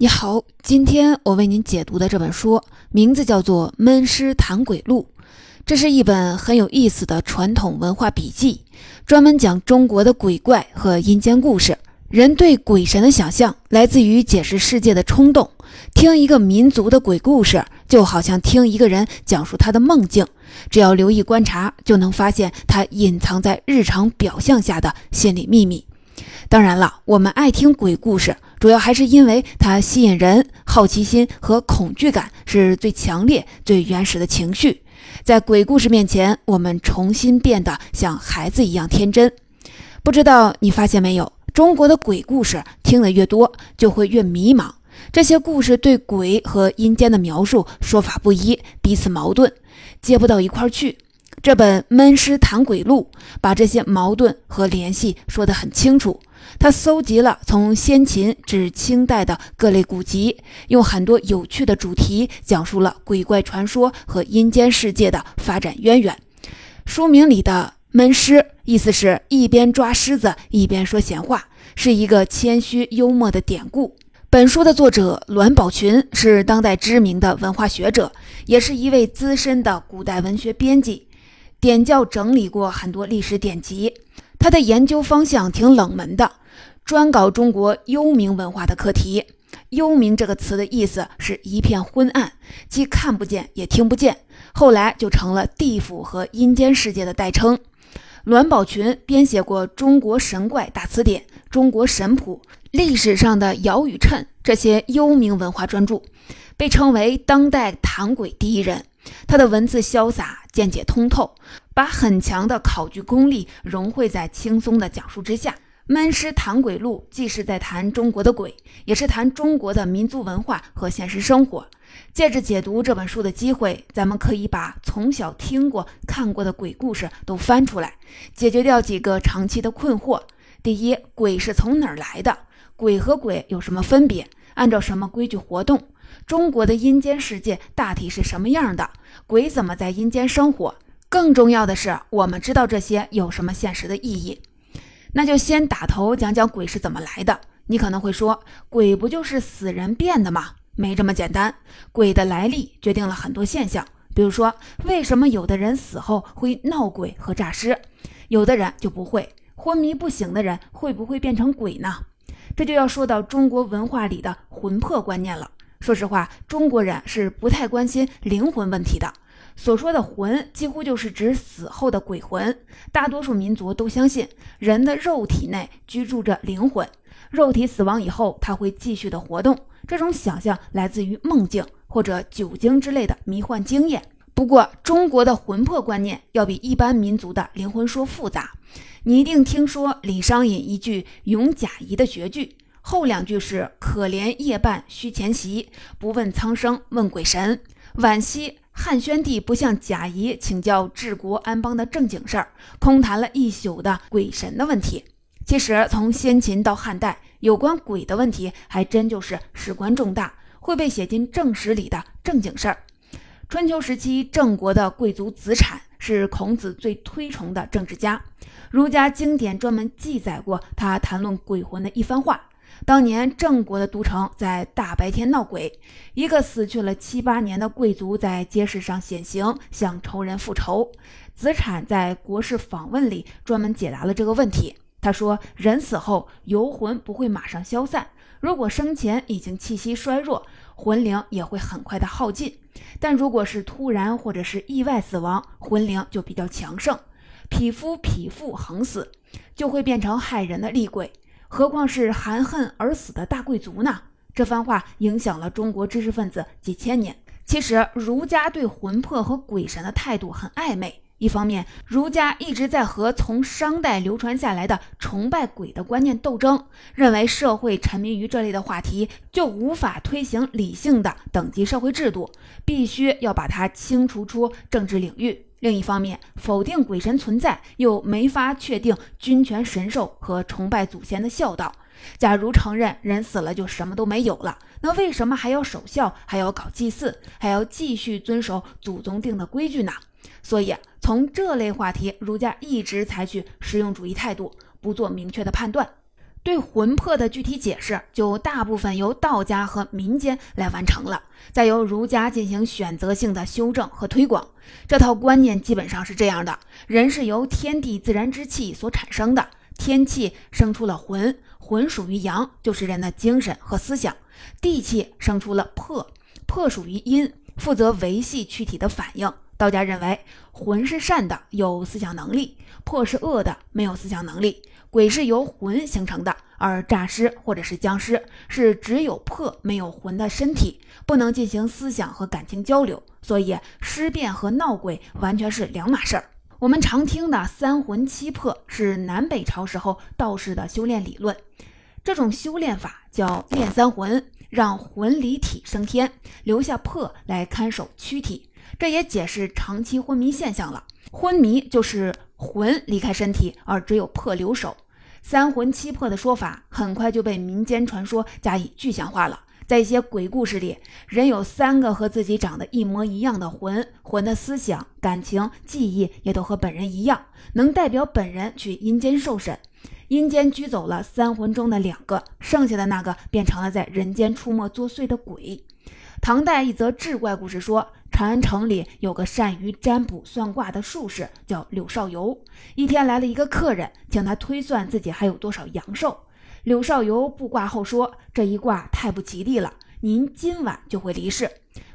你好，今天我为您解读的这本书名字叫做《闷尸谈鬼录》，这是一本很有意思的传统文化笔记，专门讲中国的鬼怪和阴间故事。人对鬼神的想象来自于解释世界的冲动，听一个民族的鬼故事，就好像听一个人讲述他的梦境。只要留意观察，就能发现他隐藏在日常表象下的心理秘密。当然了，我们爱听鬼故事。主要还是因为它吸引人，好奇心和恐惧感是最强烈、最原始的情绪。在鬼故事面前，我们重新变得像孩子一样天真。不知道你发现没有，中国的鬼故事听得越多，就会越迷茫。这些故事对鬼和阴间的描述说法不一，彼此矛盾，接不到一块儿去。这本《闷尸谈鬼录》把这些矛盾和联系说得很清楚。他搜集了从先秦至清代的各类古籍，用很多有趣的主题讲述了鬼怪传说和阴间世界的发展渊源。书名里的“闷尸”意思是一边抓狮子一边说闲话，是一个谦虚幽默的典故。本书的作者栾宝群是当代知名的文化学者，也是一位资深的古代文学编辑，点教整理过很多历史典籍。他的研究方向挺冷门的。专搞中国幽冥文化的课题。幽冥这个词的意思是一片昏暗，既看不见也听不见，后来就成了地府和阴间世界的代称。栾宝群编写过《中国神怪大词典》《中国神谱》《历史上的尧与谶》这些幽冥文化专著，被称为当代谈鬼第一人。他的文字潇洒，见解通透，把很强的考据功力融汇在轻松的讲述之下。《闷尸谈鬼录》既是在谈中国的鬼，也是谈中国的民族文化和现实生活。借着解读这本书的机会，咱们可以把从小听过、看过的鬼故事都翻出来，解决掉几个长期的困惑。第一，鬼是从哪儿来的？鬼和鬼有什么分别？按照什么规矩活动？中国的阴间世界大体是什么样的？鬼怎么在阴间生活？更重要的是，我们知道这些有什么现实的意义？那就先打头讲讲鬼是怎么来的。你可能会说，鬼不就是死人变的吗？没这么简单。鬼的来历决定了很多现象，比如说，为什么有的人死后会闹鬼和诈尸，有的人就不会？昏迷不醒的人会不会变成鬼呢？这就要说到中国文化里的魂魄观念了。说实话，中国人是不太关心灵魂问题的。所说的魂，几乎就是指死后的鬼魂。大多数民族都相信，人的肉体内居住着灵魂，肉体死亡以后，它会继续的活动。这种想象来自于梦境或者酒精之类的迷幻经验。不过，中国的魂魄观念要比一般民族的灵魂说复杂。你一定听说李商隐一句咏贾谊的绝句，后两句是“可怜夜半虚前席，不问苍生问鬼神”，惋惜。汉宣帝不向贾谊请教治国安邦的正经事儿，空谈了一宿的鬼神的问题。其实从先秦到汉代，有关鬼的问题还真就是事关重大，会被写进正史里的正经事儿。春秋时期，郑国的贵族子产是孔子最推崇的政治家，儒家经典专门记载过他谈论鬼魂的一番话。当年郑国的都城在大白天闹鬼，一个死去了七八年的贵族在街市上显形，向仇人复仇。子产在国事访问里专门解答了这个问题。他说：“人死后游魂不会马上消散，如果生前已经气息衰弱，魂灵也会很快的耗尽；但如果是突然或者是意外死亡，魂灵就比较强盛，匹夫匹妇横死，就会变成害人的厉鬼。”何况是含恨而死的大贵族呢？这番话影响了中国知识分子几千年。其实，儒家对魂魄和鬼神的态度很暧昧。一方面，儒家一直在和从商代流传下来的崇拜鬼的观念斗争，认为社会沉迷于这类的话题就无法推行理性的等级社会制度，必须要把它清除出政治领域。另一方面，否定鬼神存在，又没法确定君权神授和崇拜祖先的孝道。假如承认人死了就什么都没有了，那为什么还要守孝，还要搞祭祀，还要继续遵守祖宗定的规矩呢？所以，从这类话题，儒家一直采取实用主义态度，不做明确的判断。对魂魄的具体解释就大部分由道家和民间来完成了，再由儒家进行选择性的修正和推广。这套观念基本上是这样的：人是由天地自然之气所产生的，天气生出了魂，魂属于阳，就是人的精神和思想；地气生出了魄，魄属于阴，负责维系躯体的反应。道家认为，魂是善的，有思想能力；魄是恶的，没有思想能力。鬼是由魂形成的，而诈尸或者是僵尸是只有魄没有魂的身体，不能进行思想和感情交流。所以尸变和闹鬼完全是两码事儿。我们常听的三魂七魄是南北朝时候道士的修炼理论，这种修炼法叫炼三魂，让魂离体升天，留下魄来看守躯体。这也解释长期昏迷现象了。昏迷就是魂离开身体，而只有魄留守。三魂七魄的说法很快就被民间传说加以具象化了。在一些鬼故事里，人有三个和自己长得一模一样的魂，魂的思想、感情、记忆也都和本人一样，能代表本人去阴间受审。阴间拘走了三魂中的两个，剩下的那个变成了在人间出没作祟的鬼。唐代一则志怪故事说。长安城里有个善于占卜算卦的术士，叫柳少游。一天来了一个客人，请他推算自己还有多少阳寿。柳少游布卦后说：“这一卦太不吉利了，您今晚就会离世。”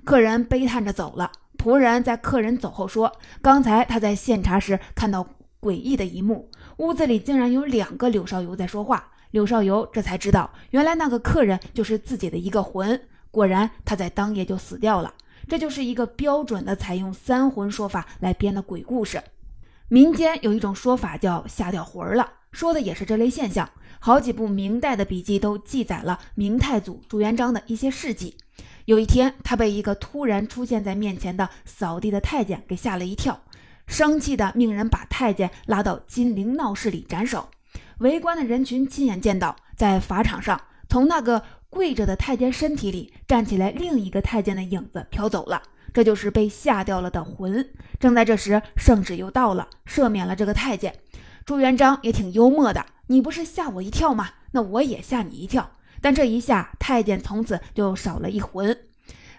客人悲叹着走了。仆人在客人走后说：“刚才他在献茶时看到诡异的一幕，屋子里竟然有两个柳少游在说话。”柳少游这才知道，原来那个客人就是自己的一个魂。果然，他在当夜就死掉了。这就是一个标准的采用三魂说法来编的鬼故事。民间有一种说法叫吓掉魂儿了，说的也是这类现象。好几部明代的笔记都记载了明太祖朱元璋的一些事迹。有一天，他被一个突然出现在面前的扫地的太监给吓了一跳，生气的命人把太监拉到金陵闹市里斩首。围观的人群亲眼见到，在法场上从那个。跪着的太监身体里站起来另一个太监的影子飘走了，这就是被吓掉了的魂。正在这时，圣旨又到了，赦免了这个太监。朱元璋也挺幽默的，你不是吓我一跳吗？那我也吓你一跳。但这一下，太监从此就少了一魂。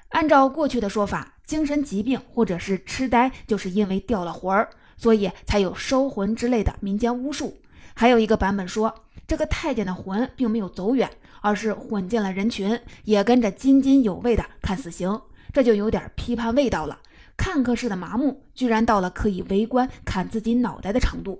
按照过去的说法，精神疾病或者是痴呆，就是因为掉了魂儿，所以才有收魂之类的民间巫术。还有一个版本说，这个太监的魂并没有走远。而是混进了人群，也跟着津津有味地看死刑，这就有点批判味道了。看客式的麻木，居然到了可以围观砍自己脑袋的程度。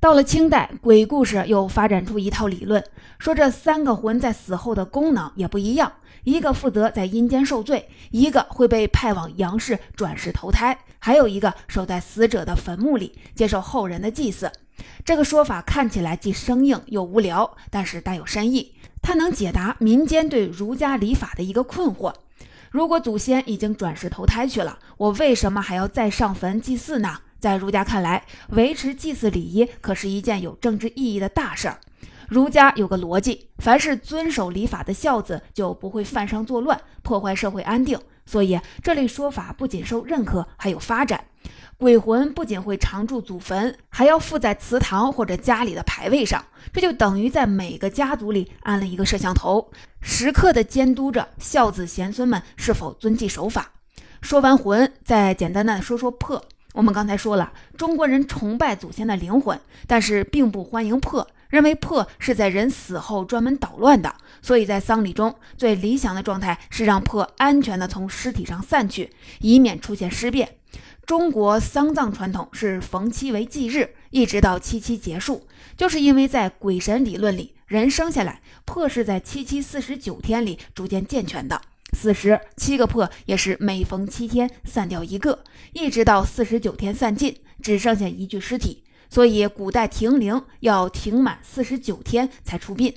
到了清代，鬼故事又发展出一套理论，说这三个魂在死后的功能也不一样，一个负责在阴间受罪，一个会被派往阳世转世投胎，还有一个守在死者的坟墓里接受后人的祭祀。这个说法看起来既生硬又无聊，但是带有深意。它能解答民间对儒家礼法的一个困惑：如果祖先已经转世投胎去了，我为什么还要再上坟祭祀呢？在儒家看来，维持祭祀礼仪可是一件有政治意义的大事儿。儒家有个逻辑：凡是遵守礼法的孝子，就不会犯上作乱，破坏社会安定。所以，这类说法不仅受认可，还有发展。鬼魂不仅会常驻祖坟，还要附在祠堂或者家里的牌位上，这就等于在每个家族里安了一个摄像头，时刻的监督着孝子贤孙们是否遵纪守法。说完魂，再简单的说说魄。我们刚才说了，中国人崇拜祖先的灵魂，但是并不欢迎魄，认为魄是在人死后专门捣乱的。所以在丧礼中最理想的状态是让魄安全的从尸体上散去，以免出现尸变。中国丧葬传统是逢七为忌日，一直到七七结束，就是因为在鬼神理论里，人生下来魄是在七七四十九天里逐渐健全的，此时七个魄也是每逢七天散掉一个，一直到四十九天散尽，只剩下一具尸体。所以古代停灵要停满四十九天才出殡。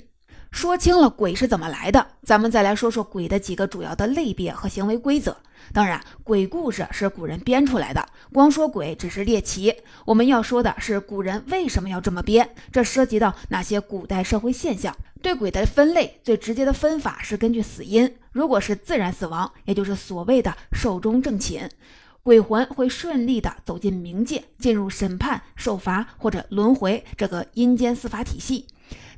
说清了鬼是怎么来的，咱们再来说说鬼的几个主要的类别和行为规则。当然，鬼故事是古人编出来的，光说鬼只是猎奇。我们要说的是古人为什么要这么编，这涉及到哪些古代社会现象。对鬼的分类，最直接的分法是根据死因。如果是自然死亡，也就是所谓的寿终正寝，鬼魂会顺利的走进冥界，进入审判、受罚或者轮回这个阴间司法体系。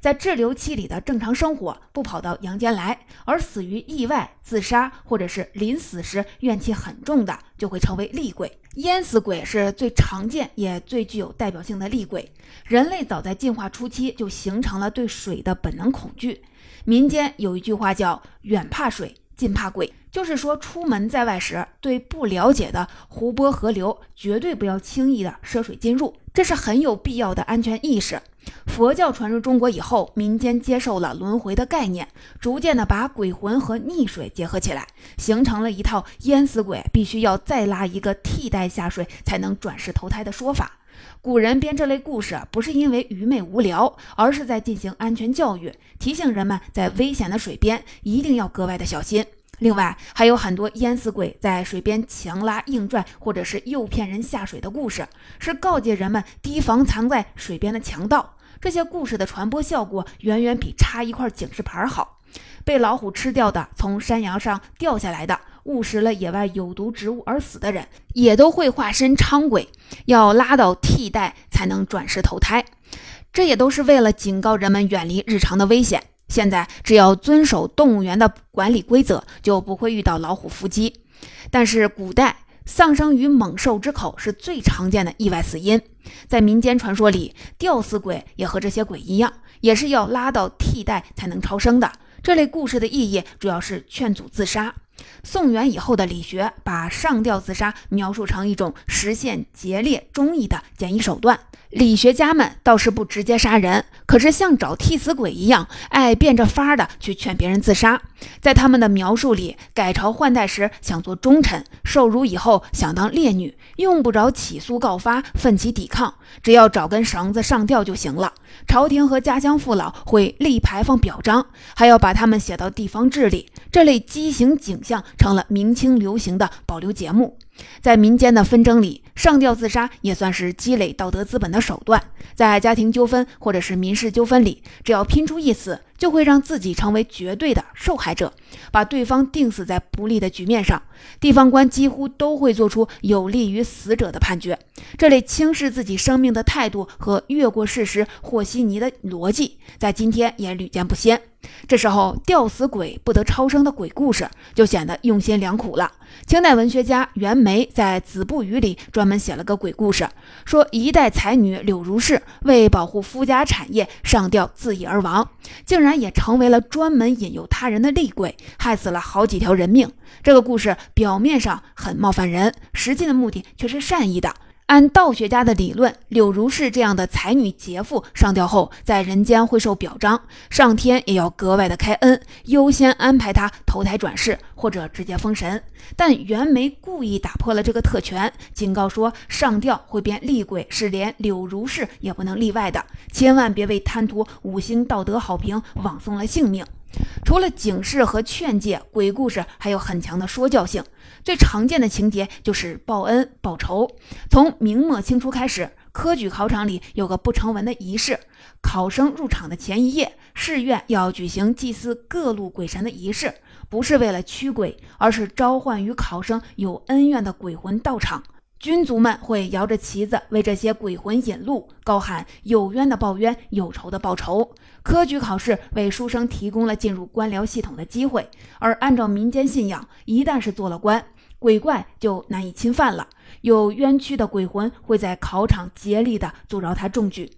在滞留期里的正常生活，不跑到阳间来，而死于意外、自杀或者是临死时怨气很重的，就会成为厉鬼。淹死鬼是最常见也最具有代表性的厉鬼。人类早在进化初期就形成了对水的本能恐惧。民间有一句话叫“远怕水，近怕鬼”，就是说出门在外时，对不了解的湖泊河流，绝对不要轻易的涉水进入，这是很有必要的安全意识。佛教传入中国以后，民间接受了轮回的概念，逐渐的把鬼魂和溺水结合起来，形成了一套淹死鬼必须要再拉一个替代下水才能转世投胎的说法。古人编这类故事，不是因为愚昧无聊，而是在进行安全教育，提醒人们在危险的水边一定要格外的小心。另外，还有很多淹死鬼在水边强拉硬拽，或者是诱骗人下水的故事，是告诫人们提防藏在水边的强盗。这些故事的传播效果远远比插一块警示牌好。被老虎吃掉的，从山崖上掉下来的，误食了野外有毒植物而死的人，也都会化身伥鬼，要拉到替代才能转世投胎。这也都是为了警告人们远离日常的危险。现在只要遵守动物园的管理规则，就不会遇到老虎伏击。但是古代。丧生于猛兽之口是最常见的意外死因，在民间传说里，吊死鬼也和这些鬼一样，也是要拉到替代才能超生的。这类故事的意义主要是劝阻自杀。宋元以后的理学把上吊自杀描述成一种实现节烈忠义的简易手段。理学家们倒是不直接杀人，可是像找替死鬼一样，爱变着法儿的去劝别人自杀。在他们的描述里，改朝换代时想做忠臣，受辱以后想当烈女，用不着起诉告发，奋起抵抗，只要找根绳子上吊就行了。朝廷和家乡父老会立牌坊表彰，还要把他们写到地方志里。这类畸形景象成了明清流行的保留节目。在民间的纷争里，上吊自杀也算是积累道德资本的手段。在家庭纠纷或者是民事纠纷里，只要拼出一死，就会让自己成为绝对的受害者，把对方定死在不利的局面上。地方官几乎都会做出有利于死者的判决。这类轻视自己生命的态度和越过事实和稀泥的逻辑，在今天也屡见不鲜。这时候，吊死鬼不得超生的鬼故事就显得用心良苦了。清代文学家袁枚在《子不语》里专门写了个鬼故事，说一代才女柳如是为保护夫家产业上吊自缢而亡，竟然然也成为了专门引诱他人的厉鬼，害死了好几条人命。这个故事表面上很冒犯人，实际的目的却是善意的。按道学家的理论，柳如是这样的才女杰妇上吊后，在人间会受表彰，上天也要格外的开恩，优先安排她投胎转世，或者直接封神。但袁枚故意打破了这个特权，警告说上吊会变厉鬼，是连柳如是也不能例外的，千万别为贪图五星道德好评枉送了性命。除了警示和劝诫，鬼故事还有很强的说教性。最常见的情节就是报恩报仇。从明末清初开始，科举考场里有个不成文的仪式：考生入场的前一夜，试院要举行祭祀各路鬼神的仪式，不是为了驱鬼，而是召唤与考生有恩怨的鬼魂到场。军卒们会摇着旗子为这些鬼魂引路，高喊“有冤的报冤，有仇的报仇”。科举考试为书生提供了进入官僚系统的机会，而按照民间信仰，一旦是做了官，鬼怪就难以侵犯了。有冤屈的鬼魂会在考场竭力地阻挠他中举。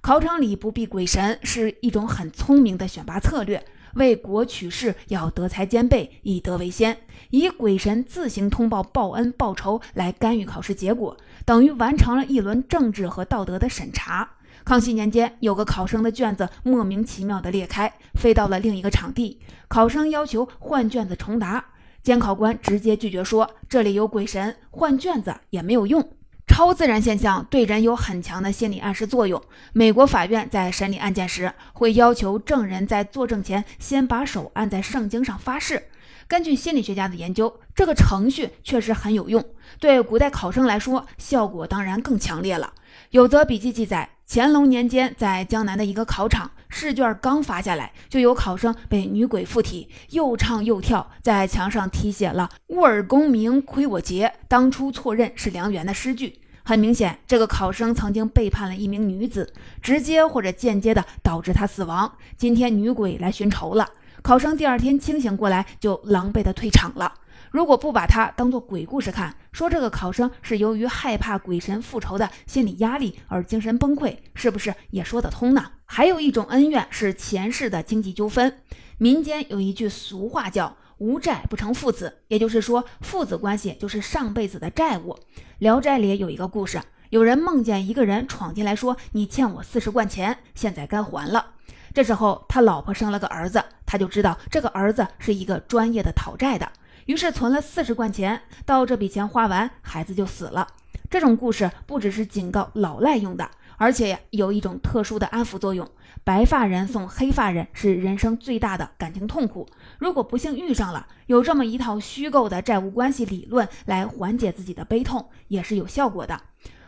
考场里不避鬼神是一种很聪明的选拔策略。为国取士要德才兼备，以德为先，以鬼神自行通报报恩报仇来干预考试结果，等于完成了一轮政治和道德的审查。康熙年间，有个考生的卷子莫名其妙地裂开，飞到了另一个场地，考生要求换卷子重答，监考官直接拒绝说：“这里有鬼神，换卷子也没有用。”超自然现象对人有很强的心理暗示作用。美国法院在审理案件时，会要求证人在作证前先把手按在圣经上发誓。根据心理学家的研究，这个程序确实很有用。对古代考生来说，效果当然更强烈了。有则笔记记载，乾隆年间在江南的一个考场，试卷刚发下来，就有考生被女鬼附体，又唱又跳，在墙上题写了“误尔功名亏我节，当初错认是良缘”的诗句。很明显，这个考生曾经背叛了一名女子，直接或者间接的导致她死亡。今天女鬼来寻仇了，考生第二天清醒过来就狼狈的退场了。如果不把它当做鬼故事看，说这个考生是由于害怕鬼神复仇的心理压力而精神崩溃，是不是也说得通呢？还有一种恩怨是前世的经济纠纷。民间有一句俗话叫“无债不成父子”，也就是说，父子关系就是上辈子的债务。《聊斋》里有一个故事，有人梦见一个人闯进来，说：“你欠我四十贯钱，现在该还了。”这时候他老婆生了个儿子，他就知道这个儿子是一个专业的讨债的。于是存了四十贯钱，到这笔钱花完，孩子就死了。这种故事不只是警告老赖用的，而且有一种特殊的安抚作用。白发人送黑发人是人生最大的感情痛苦。如果不幸遇上了，有这么一套虚构的债务关系理论来缓解自己的悲痛，也是有效果的。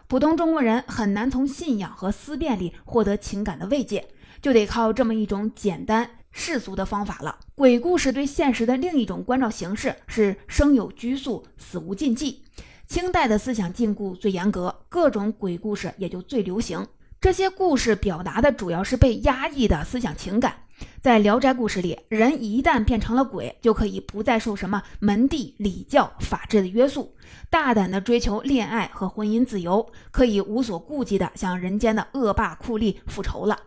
普通中国人很难从信仰和思辨里获得情感的慰藉，就得靠这么一种简单。世俗的方法了。鬼故事对现实的另一种关照形式是生有拘束，死无禁忌。清代的思想禁锢最严格，各种鬼故事也就最流行。这些故事表达的主要是被压抑的思想情感。在《聊斋》故事里，人一旦变成了鬼，就可以不再受什么门第、礼教、法制的约束，大胆地追求恋爱和婚姻自由，可以无所顾忌地向人间的恶霸酷吏复仇了。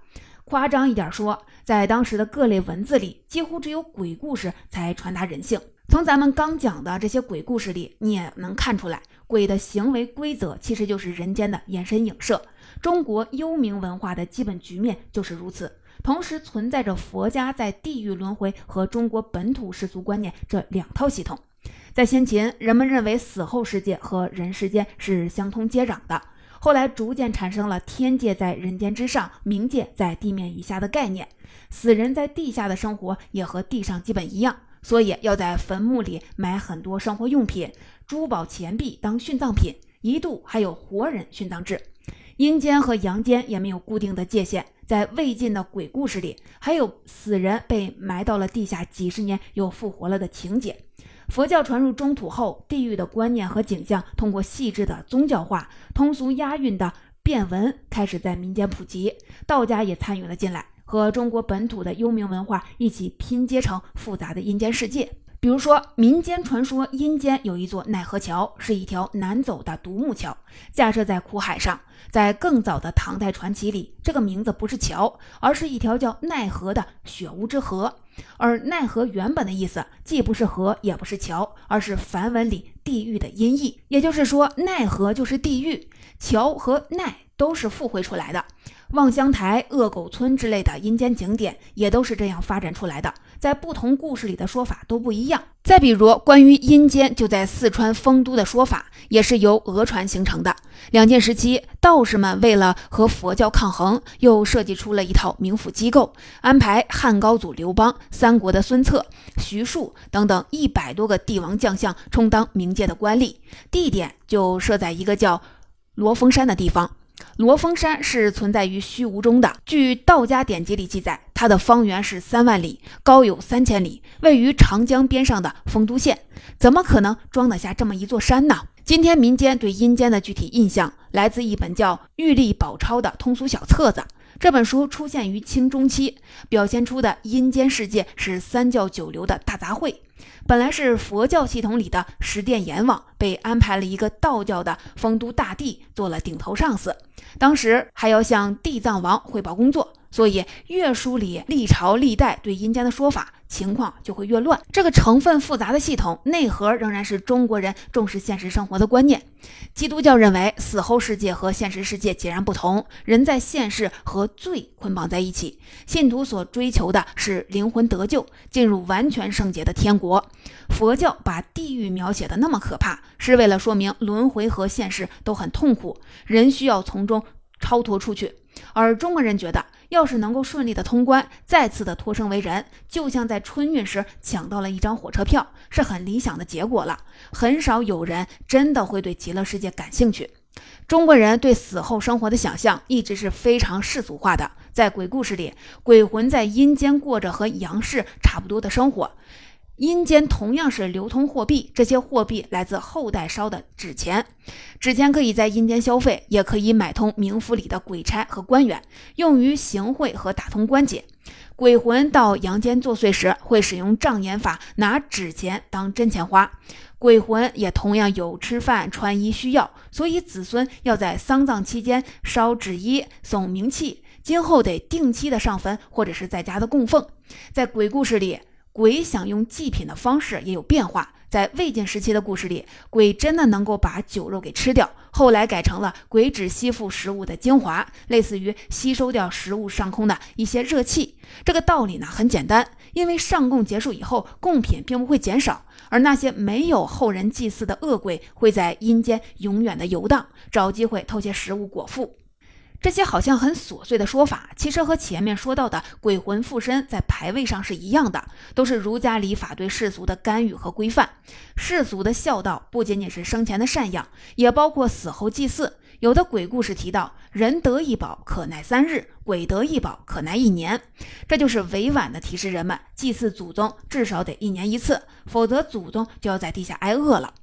夸张一点说，在当时的各类文字里，几乎只有鬼故事才传达人性。从咱们刚讲的这些鬼故事里，你也能看出来，鬼的行为规则其实就是人间的延伸影射。中国幽冥文化的基本局面就是如此，同时存在着佛家在地狱轮回和中国本土世俗观念这两套系统。在先秦，人们认为死后世界和人世间是相通接壤的。后来逐渐产生了天界在人间之上，冥界在地面以下的概念。死人在地下的生活也和地上基本一样，所以要在坟墓里买很多生活用品、珠宝、钱币当殉葬品。一度还有活人殉葬制。阴间和阳间也没有固定的界限。在魏晋的鬼故事里，还有死人被埋到了地下几十年又复活了的情节。佛教传入中土后，地狱的观念和景象通过细致的宗教化、通俗押韵的变文开始在民间普及。道家也参与了进来，和中国本土的幽冥文化一起拼接成复杂的阴间世界。比如说，民间传说阴间有一座奈何桥，是一条难走的独木桥，架设在苦海上。在更早的唐代传奇里，这个名字不是桥，而是一条叫奈何的血污之河。而奈何原本的意思既不是河，也不是桥，而是梵文里地狱的音译。也就是说，奈何就是地狱，桥和奈都是附会出来的。望乡台、恶狗村之类的阴间景点也都是这样发展出来的，在不同故事里的说法都不一样。再比如，关于阴间就在四川丰都的说法，也是由讹传形成的。两晋时期，道士们为了和佛教抗衡，又设计出了一套冥府机构，安排汉高祖刘邦、三国的孙策、徐庶等等一百多个帝王将相充当冥界的官吏，地点就设在一个叫罗峰山的地方。罗峰山是存在于虚无中的。据道家典籍里记载，它的方圆是三万里，高有三千里，位于长江边上的丰都县。怎么可能装得下这么一座山呢？今天民间对阴间的具体印象来自一本叫《玉历宝钞》的通俗小册子。这本书出现于清中期，表现出的阴间世界是三教九流的大杂烩。本来是佛教系统里的十殿阎王，被安排了一个道教的丰都大帝做了顶头上司，当时还要向地藏王汇报工作。所以越梳理历朝历代对阴间的说法，情况就会越乱。这个成分复杂的系统内核仍然是中国人重视现实生活的观念。基督教认为死后世界和现实世界截然不同，人在现世和罪捆绑在一起。信徒所追求的是灵魂得救，进入完全圣洁的天国。佛教把地狱描写的那么可怕，是为了说明轮回和现世都很痛苦，人需要从中超脱出去。而中国人觉得。要是能够顺利的通关，再次的脱生为人，就像在春运时抢到了一张火车票，是很理想的结果了。很少有人真的会对极乐世界感兴趣。中国人对死后生活的想象一直是非常世俗化的，在鬼故事里，鬼魂在阴间过着和阳世差不多的生活，阴间同样是流通货币，这些货币来自后代烧的纸钱，纸钱可以在阴间消费，也可以买通冥府里的鬼差和官员，用于行贿和打通关节。鬼魂到阳间作祟时，会使用障眼法，拿纸钱当真钱花。鬼魂也同样有吃饭、穿衣需要，所以子孙要在丧葬期间烧纸衣、送冥器，今后得定期的上坟或者是在家的供奉。在鬼故事里，鬼想用祭品的方式也有变化。在魏晋时期的故事里，鬼真的能够把酒肉给吃掉，后来改成了鬼只吸附食物的精华，类似于吸收掉食物上空的一些热气。这个道理呢很简单，因为上供结束以后，贡品并不会减少，而那些没有后人祭祀的恶鬼会在阴间永远的游荡，找机会偷些食物果腹。这些好像很琐碎的说法，其实和前面说到的鬼魂附身在牌位上是一样的，都是儒家礼法对世俗的干预和规范。世俗的孝道不仅仅是生前的赡养，也包括死后祭祀。有的鬼故事提到，人得一宝可耐三日，鬼得一宝可耐一年，这就是委婉的提示人们，祭祀祖宗至少得一年一次，否则祖宗就要在地下挨饿了。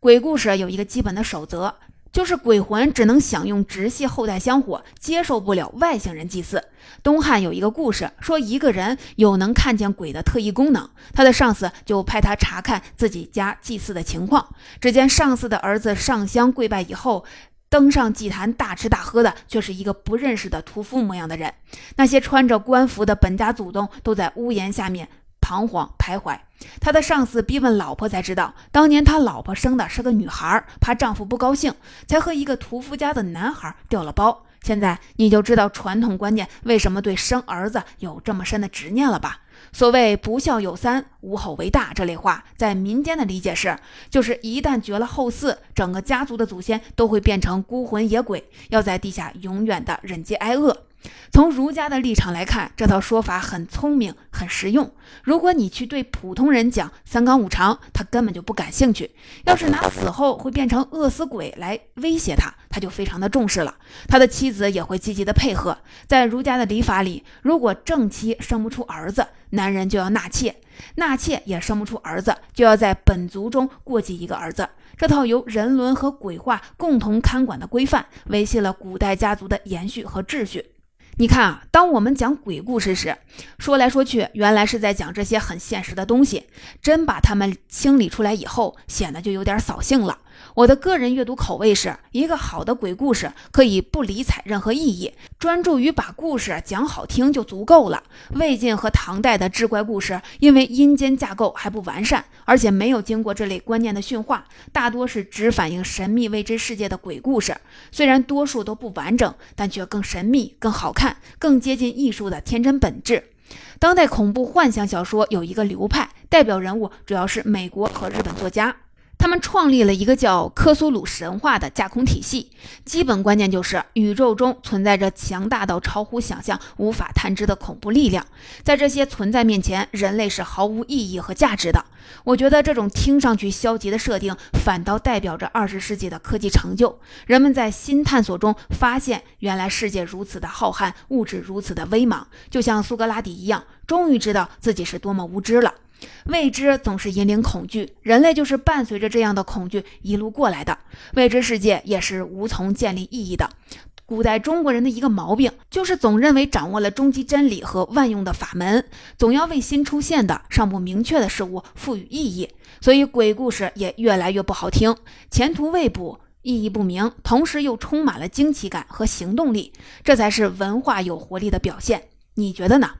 鬼故事有一个基本的守则。就是鬼魂只能享用直系后代香火，接受不了外星人祭祀。东汉有一个故事，说一个人有能看见鬼的特异功能，他的上司就派他查看自己家祭祀的情况。只见上司的儿子上香跪拜以后，登上祭坛大吃大喝的，却是一个不认识的屠夫模样的人。那些穿着官服的本家祖宗都在屋檐下面。彷徨徘徊，他的上司逼问老婆，才知道当年他老婆生的是个女孩，怕丈夫不高兴，才和一个屠夫家的男孩调了包。现在你就知道传统观念为什么对生儿子有这么深的执念了吧？所谓“不孝有三，无后为大”这类话，在民间的理解是，就是一旦绝了后嗣，整个家族的祖先都会变成孤魂野鬼，要在地下永远的忍饥挨饿。从儒家的立场来看，这套说法很聪明、很实用。如果你去对普通人讲三纲五常，他根本就不感兴趣。要是拿死后会变成饿死鬼来威胁他，他就非常的重视了。他的妻子也会积极的配合。在儒家的礼法里，如果正妻生不出儿子，男人就要纳妾；纳妾也生不出儿子，就要在本族中过继一个儿子。这套由人伦和鬼话共同看管的规范，维系了古代家族的延续和秩序。你看啊，当我们讲鬼故事时，说来说去，原来是在讲这些很现实的东西。真把它们清理出来以后，显得就有点扫兴了。我的个人阅读口味是一个好的鬼故事，可以不理睬任何意义，专注于把故事讲好听就足够了。魏晋和唐代的志怪故事，因为阴间架构还不完善，而且没有经过这类观念的驯化，大多是只反映神秘未知世界的鬼故事。虽然多数都不完整，但却更神秘、更好看、更接近艺术的天真本质。当代恐怖幻想小说有一个流派，代表人物主要是美国和日本作家。他们创立了一个叫科苏鲁神话的架空体系，基本观念就是宇宙中存在着强大到超乎想象、无法探知的恐怖力量，在这些存在面前，人类是毫无意义和价值的。我觉得这种听上去消极的设定，反倒代表着二十世纪的科技成就。人们在新探索中发现，原来世界如此的浩瀚，物质如此的微茫，就像苏格拉底一样，终于知道自己是多么无知了。未知总是引领恐惧，人类就是伴随着这样的恐惧一路过来的。未知世界也是无从建立意义的。古代中国人的一个毛病，就是总认为掌握了终极真理和万用的法门，总要为新出现的、尚不明确的事物赋予意义，所以鬼故事也越来越不好听，前途未卜，意义不明，同时又充满了惊奇感和行动力，这才是文化有活力的表现。你觉得呢？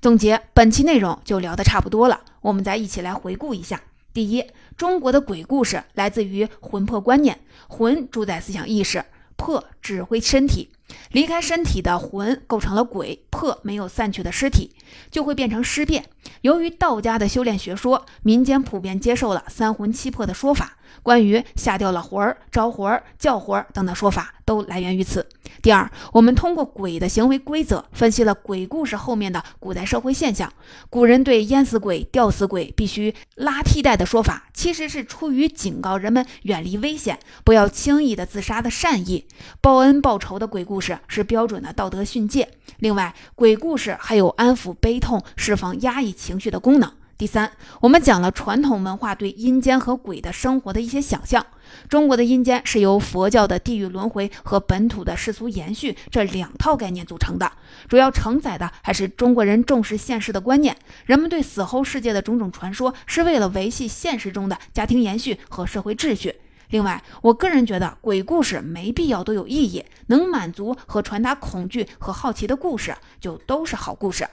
总结本期内容就聊得差不多了，我们再一起来回顾一下。第一，中国的鬼故事来自于魂魄观念，魂主宰思想意识，魄指挥身体，离开身体的魂构成了鬼，魄没有散去的尸体就会变成尸变。由于道家的修炼学说，民间普遍接受了三魂七魄的说法。关于下掉了魂儿、招魂儿、叫魂儿等等说法，都来源于此。第二，我们通过鬼的行为规则，分析了鬼故事后面的古代社会现象。古人对淹死鬼、吊死鬼必须拉替代的说法，其实是出于警告人们远离危险，不要轻易的自杀的善意。报恩报仇的鬼故事是标准的道德训诫。另外，鬼故事还有安抚悲痛、释放压抑情绪的功能。第三，我们讲了传统文化对阴间和鬼的生活的一些想象。中国的阴间是由佛教的地狱轮回和本土的世俗延续这两套概念组成的，主要承载的还是中国人重视现实的观念。人们对死后世界的种种传说，是为了维系现实中的家庭延续和社会秩序。另外，我个人觉得鬼故事没必要都有意义，能满足和传达恐惧和好奇的故事，就都是好故事。